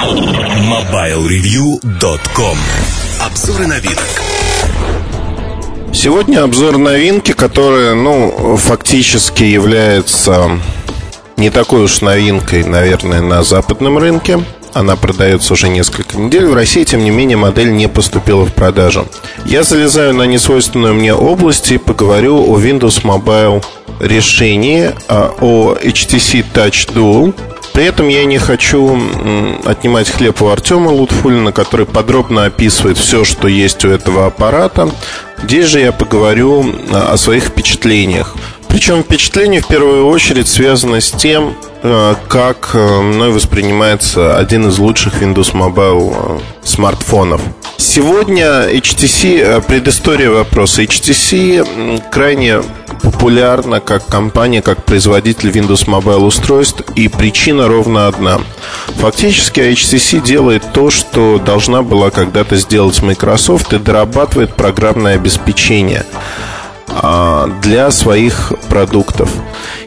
MobileReview.com Обзоры новинок Сегодня обзор новинки, которая, ну, фактически является не такой уж новинкой, наверное, на западном рынке. Она продается уже несколько недель. В России, тем не менее, модель не поступила в продажу. Я залезаю на несвойственную мне область и поговорю о Windows Mobile решении, а, о HTC Touch Dual. При этом я не хочу отнимать хлеб у Артема Лутфулина, который подробно описывает все, что есть у этого аппарата. Здесь же я поговорю а, о своих впечатлениях. Причем впечатление в первую очередь связано с тем, как а, мной воспринимается один из лучших Windows Mobile смартфонов. Сегодня HTC, предыстория вопроса. HTC крайне популярна как компания, как производитель Windows Mobile устройств, и причина ровно одна. Фактически HTC делает то, что должна была когда-то сделать Microsoft и дорабатывает программное обеспечение для своих продуктов.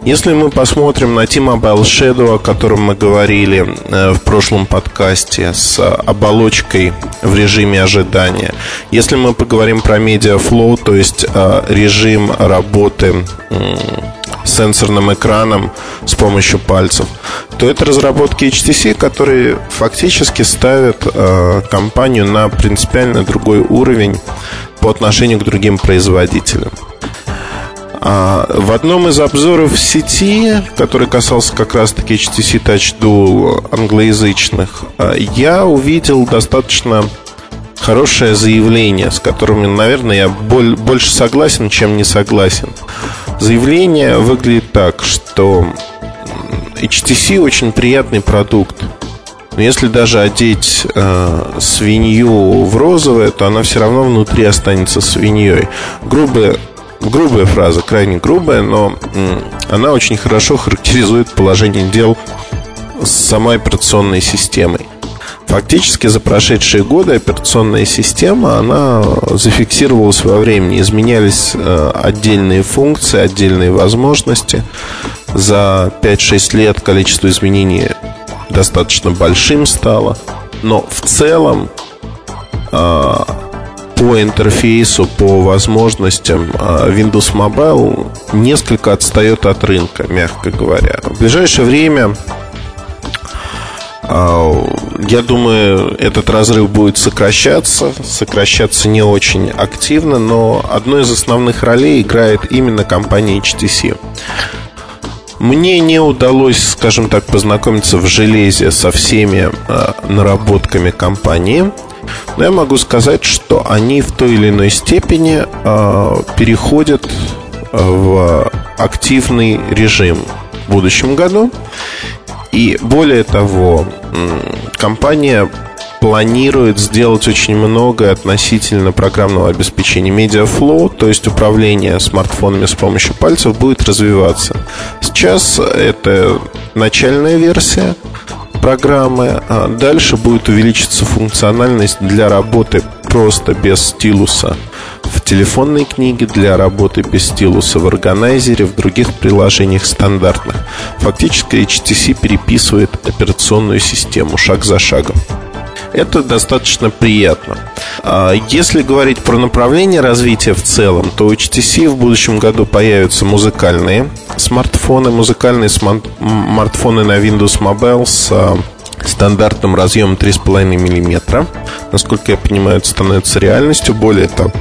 Если мы посмотрим на T-Mobile Shadow, о котором мы говорили э, в прошлом подкасте, с оболочкой в режиме ожидания, если мы поговорим про MediaFlow, то есть э, режим работы сенсорным экраном с помощью пальцев, то это разработки HTC, которые фактически ставят э, компанию на принципиально другой уровень по отношению к другим производителям. А, в одном из обзоров сети, который касался как раз-таки HTC Touch Dual англоязычных, а, я увидел достаточно хорошее заявление, с которым, наверное, я больше согласен, чем не согласен. Заявление выглядит так, что HTC очень приятный продукт. Но если даже одеть э, свинью в розовое, то она все равно внутри останется свиньей. Грубо грубая фраза, крайне грубая, но она очень хорошо характеризует положение дел с самой операционной системой. Фактически за прошедшие годы операционная система, она зафиксировалась во времени, изменялись э, отдельные функции, отдельные возможности. За 5-6 лет количество изменений достаточно большим стало. Но в целом э, по интерфейсу, по возможностям а, Windows Mobile несколько отстает от рынка, мягко говоря. В ближайшее время а, я думаю, этот разрыв будет сокращаться, сокращаться не очень активно, но одной из основных ролей играет именно компания HTC. Мне не удалось, скажем так, познакомиться в железе со всеми э, наработками компании. Но я могу сказать, что они в той или иной степени э, переходят э, в активный режим в будущем году. И более того, компания планирует сделать очень много относительно программного обеспечения MediaFlow, то есть управление смартфонами с помощью пальцев будет развиваться. Сейчас это начальная версия, программы. А дальше будет увеличиться функциональность для работы просто без стилуса в телефонной книге, для работы без стилуса в органайзере, в других приложениях стандартных. Фактически HTC переписывает операционную систему шаг за шагом. Это достаточно приятно. А если говорить про направление развития в целом, то у HTC в будущем году появятся музыкальные смартфоны, музыкальные смартфоны на Windows Mobile с а, стандартным разъемом 3,5 мм. Насколько я понимаю, это становится реальностью. Более того,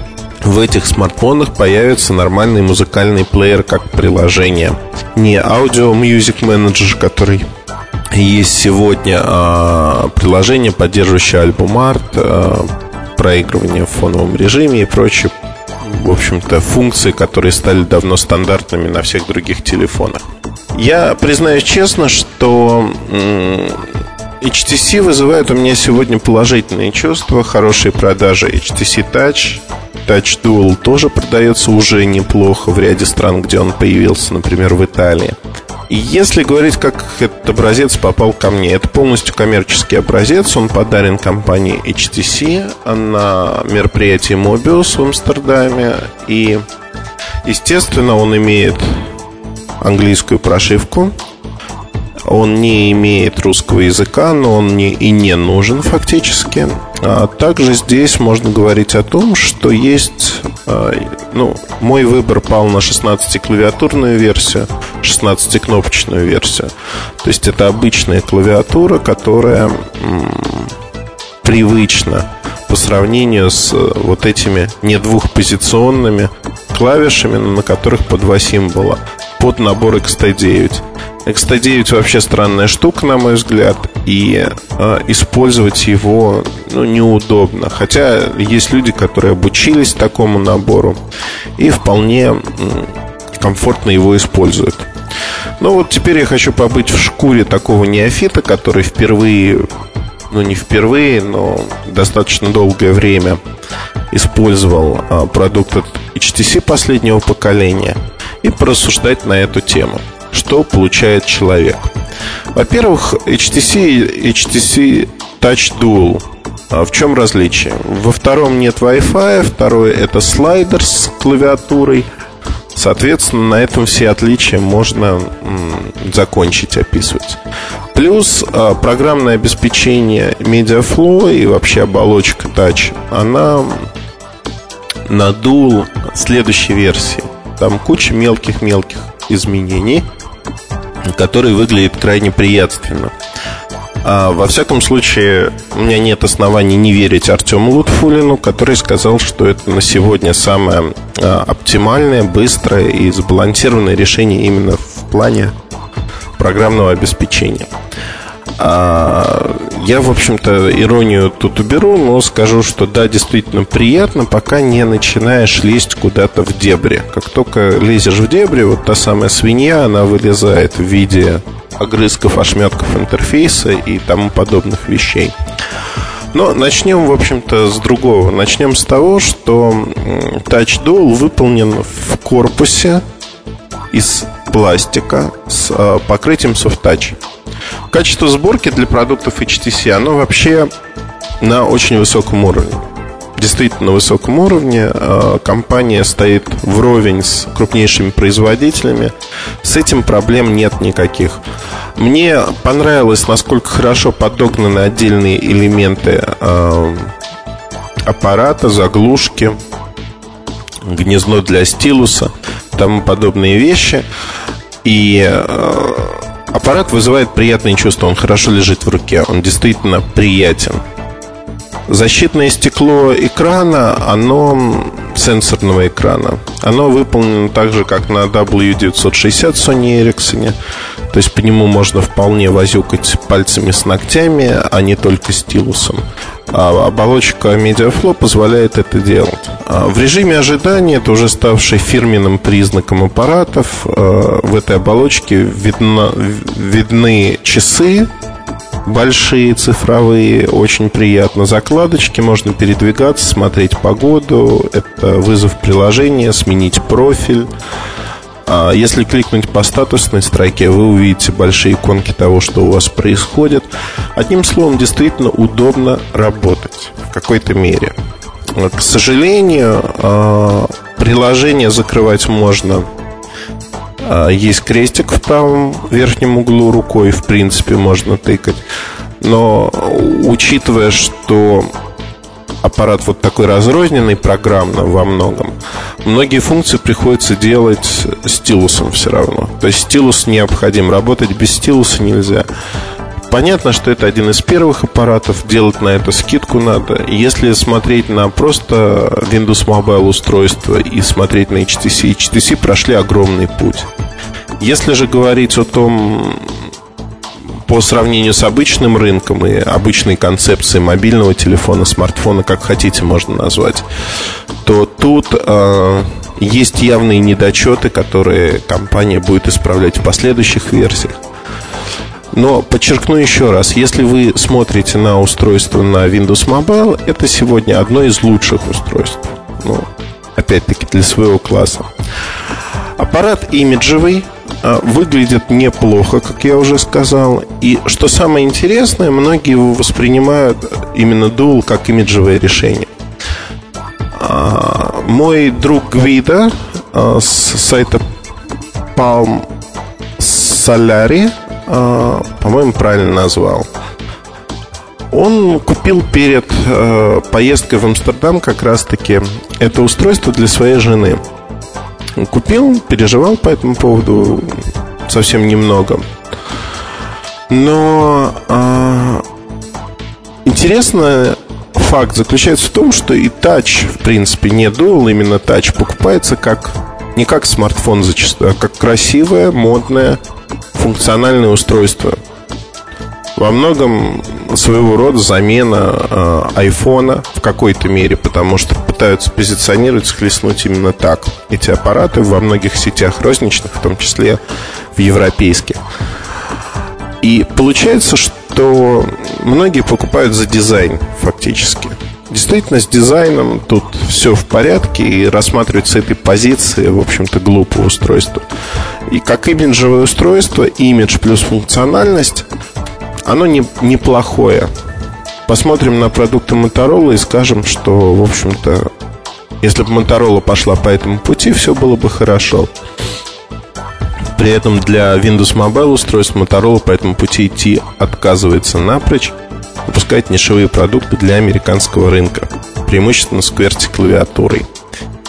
в этих смартфонах появится нормальный музыкальный плеер как приложение. Не аудио Music Manager, который есть сегодня а, приложение, поддерживающее альбом арт, а, проигрывание в фоновом режиме и прочие, в общем-то, функции, которые стали давно стандартными на всех других телефонах. Я признаюсь честно, что HTC вызывает у меня сегодня положительные чувства, хорошие продажи HTC Touch, Touch Dual тоже продается уже неплохо в ряде стран, где он появился, например, в Италии. И если говорить, как этот образец попал ко мне, это полностью коммерческий образец. Он подарен компании HTC на мероприятии Mobius в Амстердаме. И, естественно, он имеет английскую прошивку. Он не имеет русского языка, но он не, и не нужен фактически. А также здесь можно говорить о том, что есть... А, ну, мой выбор пал на 16-клавиатурную версию, 16-кнопочную версию. То есть это обычная клавиатура, которая привычна по сравнению с э, вот этими не двухпозиционными клавишами, на которых по два символа под набор XT9. XT9 вообще странная штука, на мой взгляд, и э, использовать его ну, неудобно. Хотя есть люди, которые обучились такому набору и вполне э, комфортно его используют. Ну вот теперь я хочу побыть в шкуре такого неофита, который впервые, ну не впервые, но достаточно долгое время использовал э, продукт HTC последнего поколения и порассуждать на эту тему что получает человек. Во-первых, HTC, HTC Touch Dual. А в чем различие? Во втором нет Wi-Fi, второй это слайдер с клавиатурой. Соответственно, на этом все отличия можно закончить описывать. Плюс а, программное обеспечение MediaFlow и вообще оболочка Touch, она на Dual следующей версии. Там куча мелких-мелких изменений – который выглядит крайне приятственно. А, во всяком случае, у меня нет оснований не верить Артему Лутфулину, который сказал, что это на сегодня самое а, оптимальное, быстрое и сбалансированное решение именно в плане программного обеспечения. А, я, в общем-то, иронию тут уберу, но скажу, что да, действительно приятно, пока не начинаешь лезть куда-то в дебри. Как только лезешь в дебри, вот та самая свинья, она вылезает в виде огрызков, ошметков интерфейса и тому подобных вещей. Но начнем, в общем-то, с другого. Начнем с того, что Touch Dual выполнен в корпусе из пластика с а, покрытием Soft Touch. Качество сборки для продуктов HTC, оно вообще на очень высоком уровне. Действительно на высоком уровне. А, компания стоит вровень с крупнейшими производителями. С этим проблем нет никаких. Мне понравилось, насколько хорошо подогнаны отдельные элементы а, аппарата, заглушки, гнездо для стилуса, тому подобные вещи. И а, Аппарат вызывает приятные чувства, он хорошо лежит в руке, он действительно приятен. Защитное стекло экрана, оно сенсорного экрана. Оно выполнено так же, как на W960 Sony Ericsson. То есть по нему можно вполне возюкать пальцами с ногтями, а не только стилусом. А оболочка MediaFlow позволяет это делать. А в режиме ожидания, это уже ставший фирменным признаком аппаратов, а, в этой оболочке видно, видны часы, большие цифровые, очень приятно. Закладочки, можно передвигаться, смотреть погоду. Это вызов приложения, сменить профиль. А если кликнуть по статусной строке, вы увидите большие иконки того, что у вас происходит. Одним словом, действительно удобно работать в какой-то мере. К сожалению, а, приложение закрывать можно. А, есть крестик в правом верхнем углу рукой, в принципе, можно тыкать. Но учитывая, что аппарат вот такой разрозненный программно во многом, многие функции приходится делать стилусом все равно. То есть стилус необходим. Работать без стилуса нельзя. Понятно, что это один из первых аппаратов, делать на это скидку надо. Если смотреть на просто Windows Mobile устройство и смотреть на HTC, HTC прошли огромный путь. Если же говорить о том, по сравнению с обычным рынком и обычной концепцией мобильного телефона, смартфона, как хотите, можно назвать, то тут э, есть явные недочеты, которые компания будет исправлять в последующих версиях. Но подчеркну еще раз, если вы смотрите на устройство на Windows Mobile, это сегодня одно из лучших устройств. Ну, опять-таки, для своего класса. Аппарат имиджевый, а, выглядит неплохо, как я уже сказал. И что самое интересное, многие его воспринимают именно Dual как имиджевое решение. А, мой друг Гвида а, с сайта Palm Solari по-моему, правильно назвал. Он купил перед поездкой в Амстердам как раз-таки это устройство для своей жены. Купил, переживал по этому поводу совсем немного. Но э, интересно факт заключается в том, что и тач, в принципе, не Dual, именно тач покупается как не как смартфон зачастую, а как красивое, модное, функциональное устройство. Во многом своего рода замена э, айфона в какой-то мере, потому что пытаются позиционировать, схлестнуть именно так эти аппараты во многих сетях розничных, в том числе в европейских. И получается, что многие покупают за дизайн фактически. Действительно, с дизайном тут все в порядке, и рассматривать с этой позиции, в общем-то, глупое устройство. И как имиджевое устройство, имидж плюс функциональность, оно не, неплохое. Посмотрим на продукты Motorola и скажем, что, в общем-то, если бы Motorola пошла по этому пути, все было бы хорошо. При этом для Windows Mobile устройств Motorola по этому пути идти отказывается напрочь, выпускает нишевые продукты для американского рынка, преимущественно с QWERTY-клавиатурой.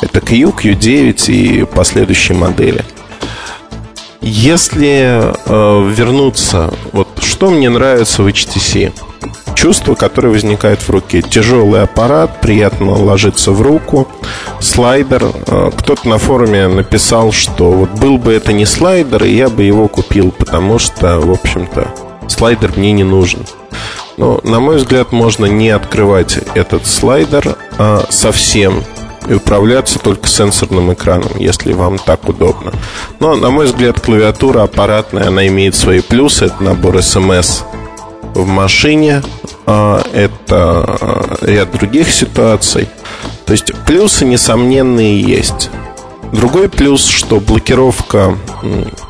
Это Q, Q9 и последующие модели. Если э, вернуться, вот что мне нравится в HTC? чувство, которое возникает в руке. Тяжелый аппарат, приятно ложится в руку. Слайдер. Э, кто-то на форуме написал, что вот был бы это не слайдер, и я бы его купил, потому что, в общем-то, слайдер мне не нужен. Но, на мой взгляд, можно не открывать этот слайдер а совсем и управляться только сенсорным экраном, если вам так удобно. Но, на мой взгляд, клавиатура аппаратная, она имеет свои плюсы. Это набор смс в машине, а, это а, ряд других ситуаций. То есть плюсы несомненные есть. Другой плюс, что блокировка,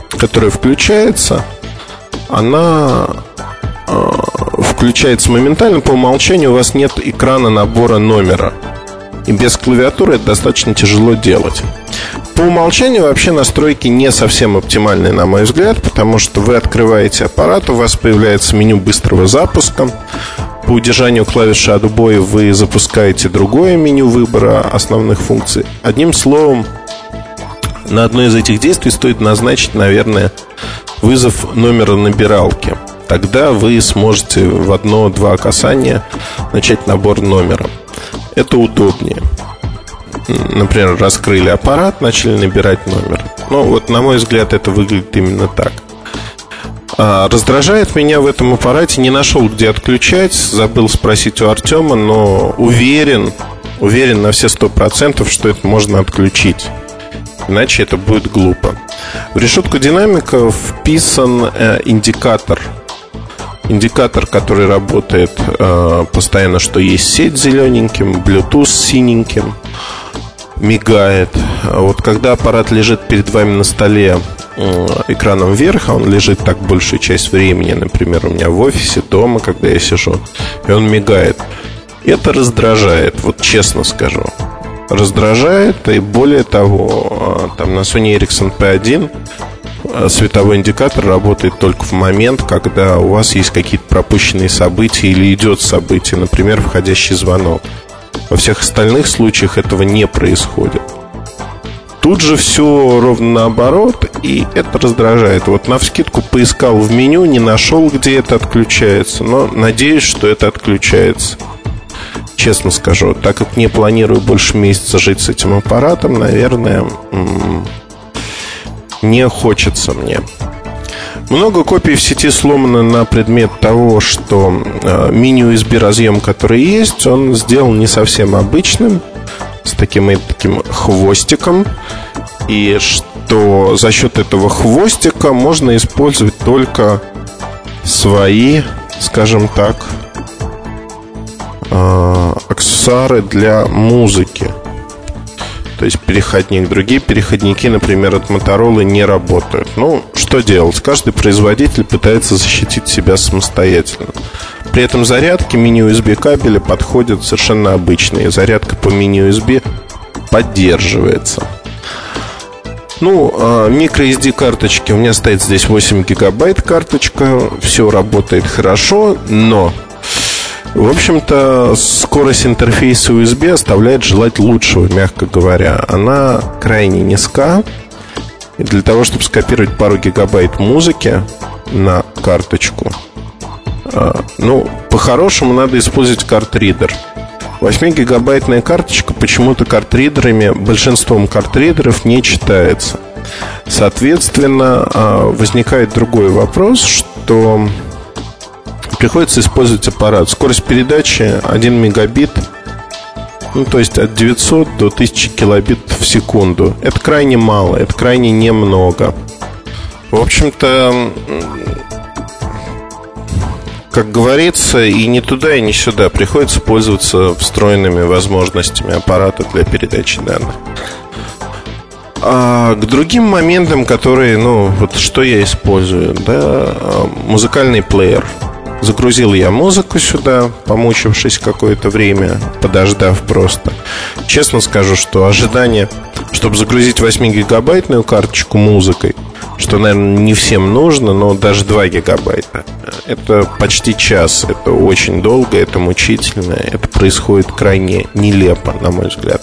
которая включается, она а, включается моментально. По умолчанию у вас нет экрана набора номера. И без клавиатуры это достаточно тяжело делать. По умолчанию вообще настройки не совсем оптимальные, на мой взгляд, потому что вы открываете аппарат, у вас появляется меню быстрого запуска. По удержанию клавиши отбоя вы запускаете другое меню выбора основных функций. Одним словом, на одно из этих действий стоит назначить, наверное, вызов номера набиралки. Тогда вы сможете в одно-два касания начать набор номера. Это удобнее например, раскрыли аппарат, начали набирать номер. Ну, вот, на мой взгляд, это выглядит именно так. А, раздражает меня в этом аппарате, не нашел, где отключать, забыл спросить у Артема, но уверен, уверен на все сто процентов, что это можно отключить. Иначе это будет глупо. В решетку динамика вписан э, индикатор. Индикатор, который работает э, постоянно, что есть сеть зелененьким, Bluetooth синеньким мигает. Вот когда аппарат лежит перед вами на столе э, экраном вверх, а он лежит так большую часть времени, например, у меня в офисе, дома, когда я сижу, и он мигает. Это раздражает, вот честно скажу. Раздражает, и более того, э, там на Sony Ericsson P1 э, световой индикатор работает только в момент, когда у вас есть какие-то пропущенные события или идет событие, например, входящий звонок. Во всех остальных случаях этого не происходит. Тут же все ровно наоборот, и это раздражает. Вот на вскидку поискал в меню, не нашел, где это отключается, но надеюсь, что это отключается. Честно скажу, так как не планирую больше месяца жить с этим аппаратом, наверное, не хочется мне. Много копий в сети сломано на предмет того, что э, мини-USB разъем, который есть, он сделан не совсем обычным, с таким и таким хвостиком, и что за счет этого хвостика можно использовать только свои, скажем так, э, аксессуары для музыки. То есть переходник. Другие переходники, например, от Motorola не работают. Ну, что делать? Каждый производитель пытается защитить себя самостоятельно. При этом зарядки мини-USB кабеля подходят совершенно обычные. Зарядка по мини-USB поддерживается. Ну, а, microSD карточки, у меня стоит здесь 8 гигабайт карточка, все работает хорошо, но в общем-то, скорость интерфейса USB оставляет желать лучшего, мягко говоря. Она крайне низка. И для того, чтобы скопировать пару гигабайт музыки на карточку, а, ну, по-хорошему надо использовать картридер. 8-гигабайтная карточка почему-то картридерами, большинством картридеров не читается. Соответственно, а, возникает другой вопрос, что приходится использовать аппарат. Скорость передачи 1 мегабит, ну, то есть от 900 до 1000 килобит в секунду. Это крайне мало, это крайне немного. В общем-то, как говорится, и не туда, и не сюда. Приходится пользоваться встроенными возможностями аппарата для передачи данных. А к другим моментам, которые, ну, вот что я использую, да, а, музыкальный плеер. Загрузил я музыку сюда, помучившись какое-то время, подождав просто. Честно скажу, что ожидание, чтобы загрузить 8-гигабайтную карточку музыкой, что, наверное, не всем нужно, но даже 2 гигабайта. Это почти час, это очень долго, это мучительно, это происходит крайне нелепо, на мой взгляд.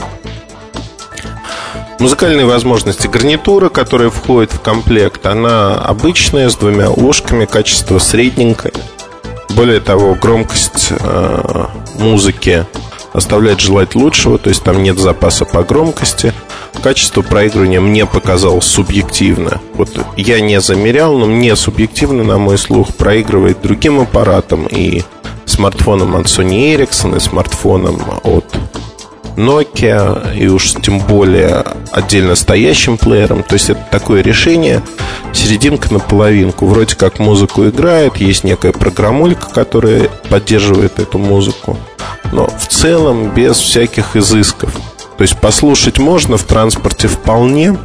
Музыкальные возможности гарнитура, которая входит в комплект, она обычная, с двумя ушками, качество средненькое. Более того, громкость э, музыки оставляет желать лучшего, то есть там нет запаса по громкости. Качество проигрывания мне показалось субъективно. Вот я не замерял, но мне субъективно, на мой слух, проигрывает другим аппаратом и смартфоном от Sony Ericsson, и смартфоном от Nokia, и уж тем более отдельно стоящим плеером. То есть это такое решение, серединка на половинку. Вроде как музыку играет, есть некая программулька, которая поддерживает эту музыку. Но в целом без всяких изысков. То есть послушать можно в транспорте вполне.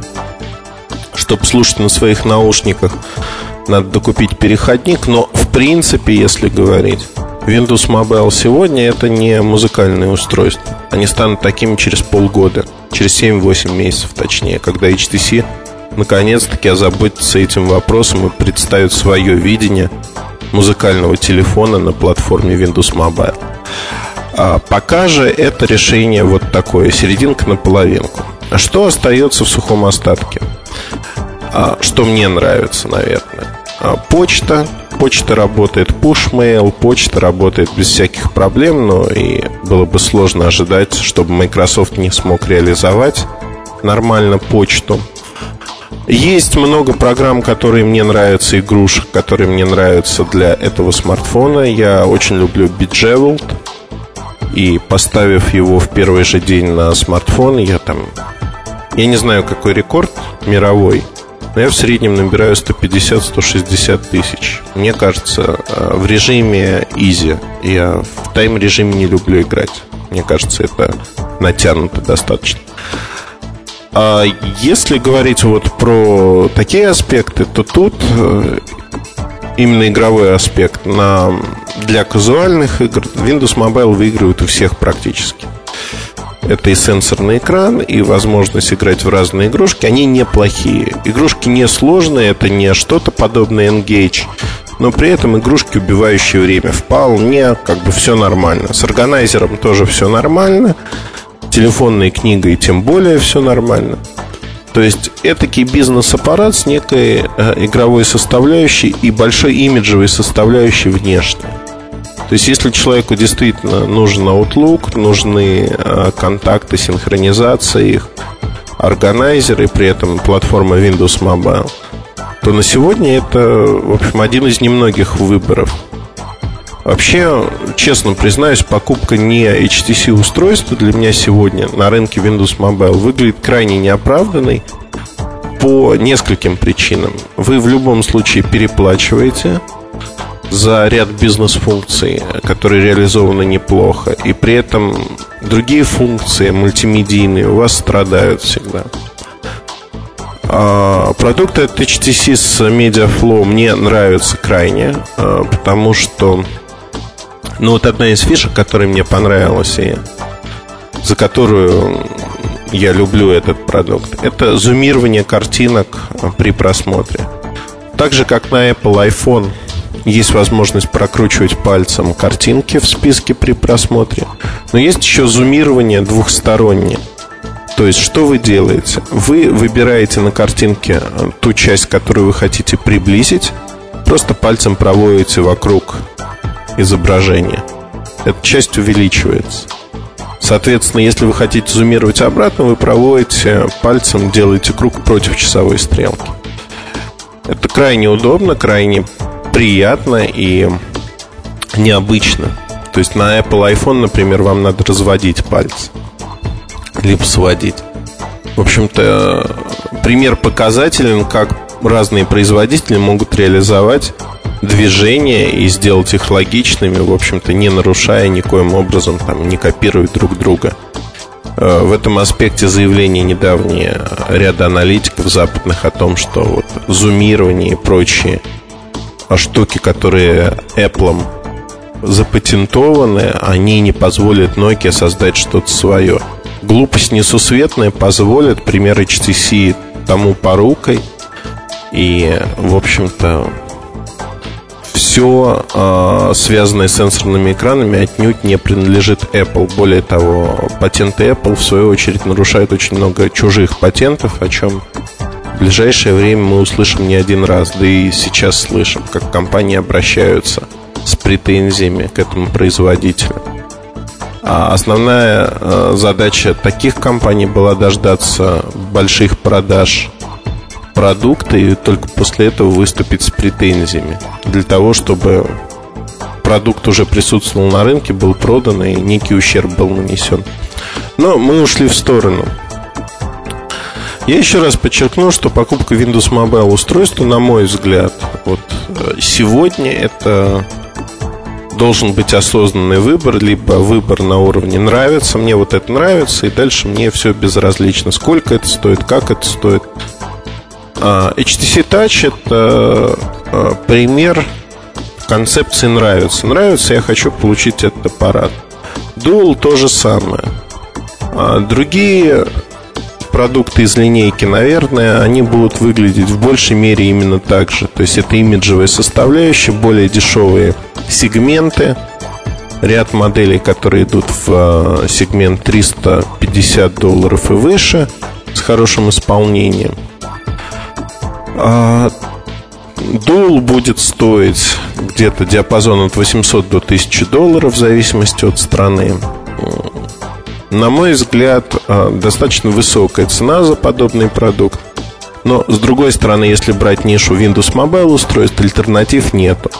Чтобы слушать на своих наушниках, надо докупить переходник. Но в принципе, если говорить Windows Mobile сегодня это не музыкальное устройство. Они станут такими через полгода, через 7-8 месяцев точнее, когда HTC наконец-таки озаботится этим вопросом и представит свое видение музыкального телефона на платформе Windows Mobile. А пока же это решение вот такое, серединка на половинку. А что остается в сухом остатке? А, что мне нравится, наверное. А, почта, Почта работает push mail, почта работает без всяких проблем, но и было бы сложно ожидать, чтобы Microsoft не смог реализовать нормально почту. Есть много программ, которые мне нравятся, игрушек, которые мне нравятся для этого смартфона. Я очень люблю Bejeweled. И поставив его в первый же день на смартфон, я там... Я не знаю, какой рекорд мировой – но я в среднем набираю 150-160 тысяч. Мне кажется, э, в режиме easy. Я в тайм-режиме не люблю играть. Мне кажется, это натянуто достаточно. А если говорить вот про такие аспекты, то тут э, именно игровой аспект на, для казуальных игр Windows Mobile выигрывает у всех практически. Это и сенсорный экран, и возможность играть в разные игрушки. Они неплохие. Игрушки не сложные, это не что-то подобное Engage. Но при этом игрушки, убивающие время, вполне как бы все нормально. С органайзером тоже все нормально. Телефонной книгой тем более все нормально. То есть этакий бизнес-аппарат с некой э, игровой составляющей и большой имиджевой составляющей внешне. То есть, если человеку действительно нужен Outlook, нужны э, контакты, синхронизация их, органайзеры, при этом платформа Windows Mobile, то на сегодня это, в общем, один из немногих выборов. Вообще, честно признаюсь, покупка не HTC устройства для меня сегодня на рынке Windows Mobile выглядит крайне неоправданной по нескольким причинам. Вы в любом случае переплачиваете – за ряд бизнес-функций, которые реализованы неплохо, и при этом другие функции мультимедийные у вас страдают всегда. А, продукты от HTC с MediaFlow мне нравятся крайне, а, потому что ну вот одна из фишек, которая мне понравилась и за которую я люблю этот продукт, это зумирование картинок при просмотре. Так же, как на Apple iPhone есть возможность прокручивать пальцем картинки в списке при просмотре. Но есть еще зумирование двухстороннее. То есть, что вы делаете? Вы выбираете на картинке ту часть, которую вы хотите приблизить, просто пальцем проводите вокруг изображения. Эта часть увеличивается. Соответственно, если вы хотите зумировать обратно, вы проводите пальцем, делаете круг против часовой стрелки. Это крайне удобно, крайне приятно и необычно. То есть на Apple iPhone, например, вам надо разводить пальцы, либо сводить. В общем-то, пример показателен, как разные производители могут реализовать движения и сделать их логичными, в общем-то, не нарушая никоим образом, там, не копируя друг друга. Э, в этом аспекте заявление недавнее ряда аналитиков западных о том, что вот зумирование и прочие штуки, которые Apple запатентованы, они не позволят Nokia создать что-то свое. Глупость несусветная позволит, пример HTC тому порукой. И, в общем-то, все э, связанное с сенсорными экранами отнюдь не принадлежит Apple. Более того, патенты Apple в свою очередь нарушают очень много чужих патентов, о чем в ближайшее время мы услышим не один раз, да и сейчас слышим, как компании обращаются с претензиями к этому производителю. А основная э, задача таких компаний была дождаться больших продаж продукта и только после этого выступить с претензиями. Для того, чтобы продукт уже присутствовал на рынке, был продан и некий ущерб был нанесен. Но мы ушли в сторону. Я еще раз подчеркну, что покупка Windows Mobile устройства, на мой взгляд, вот э, сегодня это должен быть осознанный выбор, либо выбор на уровне нравится, мне вот это нравится, и дальше мне все безразлично, сколько это стоит, как это стоит. А, HTC Touch это а, пример концепции нравится. Нравится, я хочу получить этот аппарат. Dual то же самое. А другие продукты из линейки, наверное, они будут выглядеть в большей мере именно так же. То есть это имиджевая составляющая, более дешевые сегменты, ряд моделей, которые идут в сегмент 350 долларов и выше с хорошим исполнением. А, Дул будет стоить где-то диапазон от 800 до 1000 долларов в зависимости от страны. На мой взгляд, а, достаточно высокая цена за подобный продукт. Но, с другой стороны, если брать нишу Windows Mobile устройств, альтернатив нету.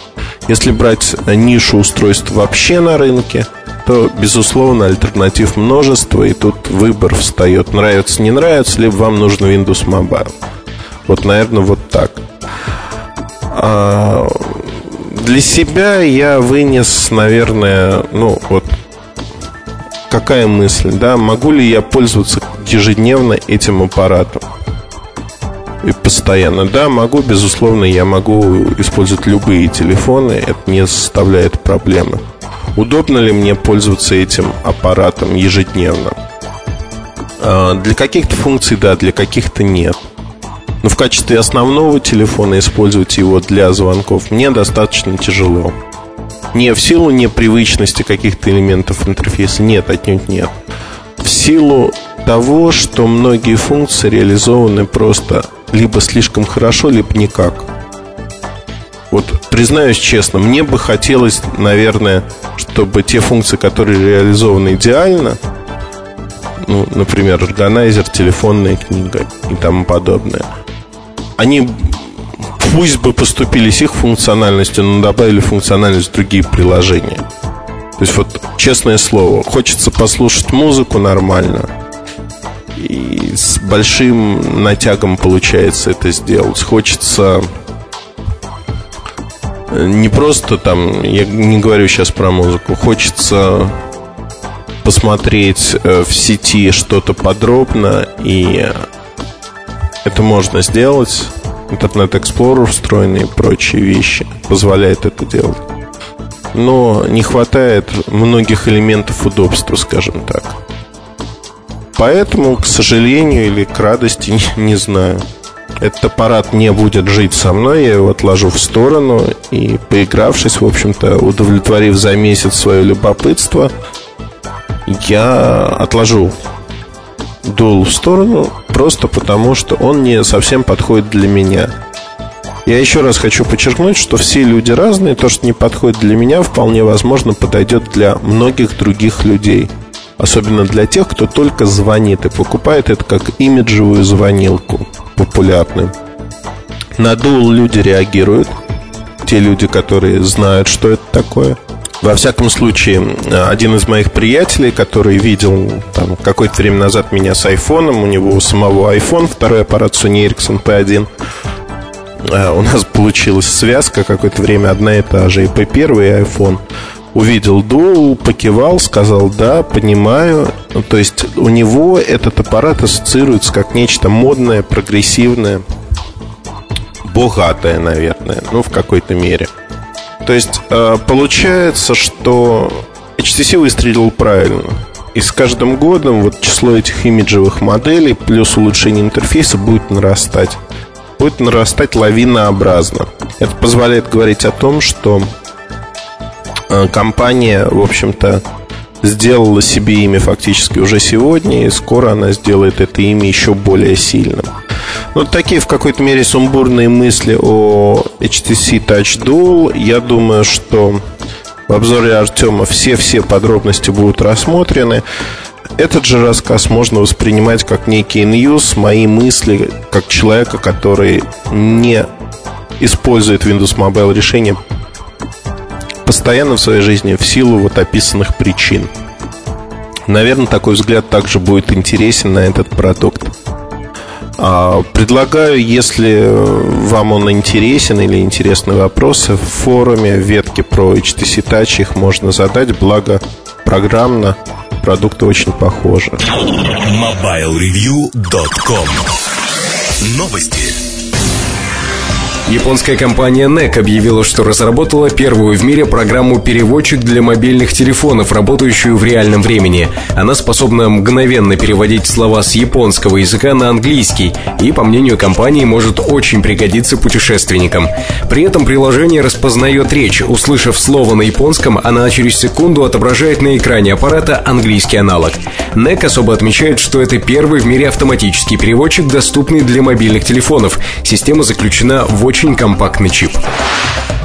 Если брать нишу устройств вообще на рынке, то, безусловно, альтернатив множество, и тут выбор встает. Нравится, не нравится, либо вам нужен Windows Mobile. Вот, наверное, вот так. А для себя я вынес, наверное, ну, вот какая мысль, да, могу ли я пользоваться ежедневно этим аппаратом? И постоянно. Да, могу, безусловно, я могу использовать любые телефоны, это не составляет проблемы. Удобно ли мне пользоваться этим аппаратом ежедневно? А, для каких-то функций да, для каких-то нет. Но в качестве основного телефона использовать его для звонков мне достаточно тяжело. Не в силу непривычности каких-то элементов интерфейса, нет, отнюдь нет. В силу того, что многие функции реализованы просто либо слишком хорошо, либо никак. Вот признаюсь честно, мне бы хотелось, наверное, чтобы те функции, которые реализованы идеально, ну, например, органайзер, телефонная книга и тому подобное – они пусть бы поступили с их функциональностью, но добавили функциональность в другие приложения. То есть вот, честное слово, хочется послушать музыку нормально. И с большим натягом получается это сделать. Хочется не просто там, я не говорю сейчас про музыку, хочется посмотреть э, в сети что-то подробно и это можно сделать. Интернет Explorer встроенный и прочие вещи позволяет это делать. Но не хватает многих элементов удобства, скажем так. Поэтому, к сожалению или к радости, не, не знаю. Этот аппарат не будет жить со мной, я его отложу в сторону и, поигравшись, в общем-то, удовлетворив за месяц свое любопытство, я отложу дул в сторону просто потому, что он не совсем подходит для меня. Я еще раз хочу подчеркнуть, что все люди разные. То, что не подходит для меня, вполне возможно подойдет для многих других людей. Особенно для тех, кто только звонит и покупает это как имиджевую звонилку популярную. На дул люди реагируют. Те люди, которые знают, что это такое. Во всяком случае, один из моих приятелей, который видел там, какое-то время назад меня с айфоном, у него у самого iPhone, второй аппарат Sony Ericsson P1, а, у нас получилась связка какое-то время одна и та же, и P1, и iPhone. Увидел Dual, покивал, сказал «да, понимаю». Ну, то есть у него этот аппарат ассоциируется как нечто модное, прогрессивное, богатое, наверное, ну, в какой-то мере. То есть э, получается, что HTC выстрелил правильно. И с каждым годом вот число этих имиджевых моделей плюс улучшение интерфейса будет нарастать будет нарастать лавинообразно. Это позволяет говорить о том, что э, компания, в общем-то, сделала себе имя фактически уже сегодня, и скоро она сделает это имя еще более сильным. Ну, такие в какой-то мере сумбурные мысли о HTC Touch Dual. Я думаю, что в обзоре Артема все-все подробности будут рассмотрены. Этот же рассказ можно воспринимать как некий ньюс, мои мысли, как человека, который не использует Windows Mobile решение постоянно в своей жизни в силу вот описанных причин. Наверное, такой взгляд также будет интересен на этот продукт. А, предлагаю, если вам он интересен или интересны вопросы, в форуме в ветке про HTC Touch их можно задать, благо программно продукты очень похожи. MobileReview.com Новости. Японская компания NEC объявила, что разработала первую в мире программу-переводчик для мобильных телефонов, работающую в реальном времени. Она способна мгновенно переводить слова с японского языка на английский и, по мнению компании, может очень пригодиться путешественникам. При этом приложение распознает речь. Услышав слово на японском, она через секунду отображает на экране аппарата английский аналог. NEC особо отмечает, что это первый в мире автоматический переводчик, доступный для мобильных телефонов. Система заключена в очень очень компактный чип.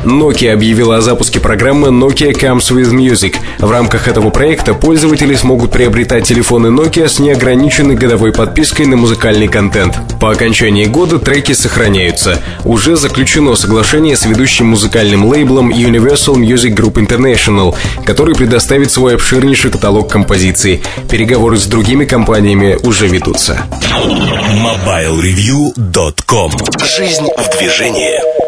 Nokia объявила о запуске программы Nokia Comes with Music. В рамках этого проекта пользователи смогут приобретать телефоны Nokia с неограниченной годовой подпиской на музыкальный контент. По окончании года треки сохраняются. Уже заключено соглашение с ведущим музыкальным лейблом Universal Music Group International, который предоставит свой обширнейший каталог композиций. Переговоры с другими компаниями уже ведутся. MobileReview.com Жизнь в движении.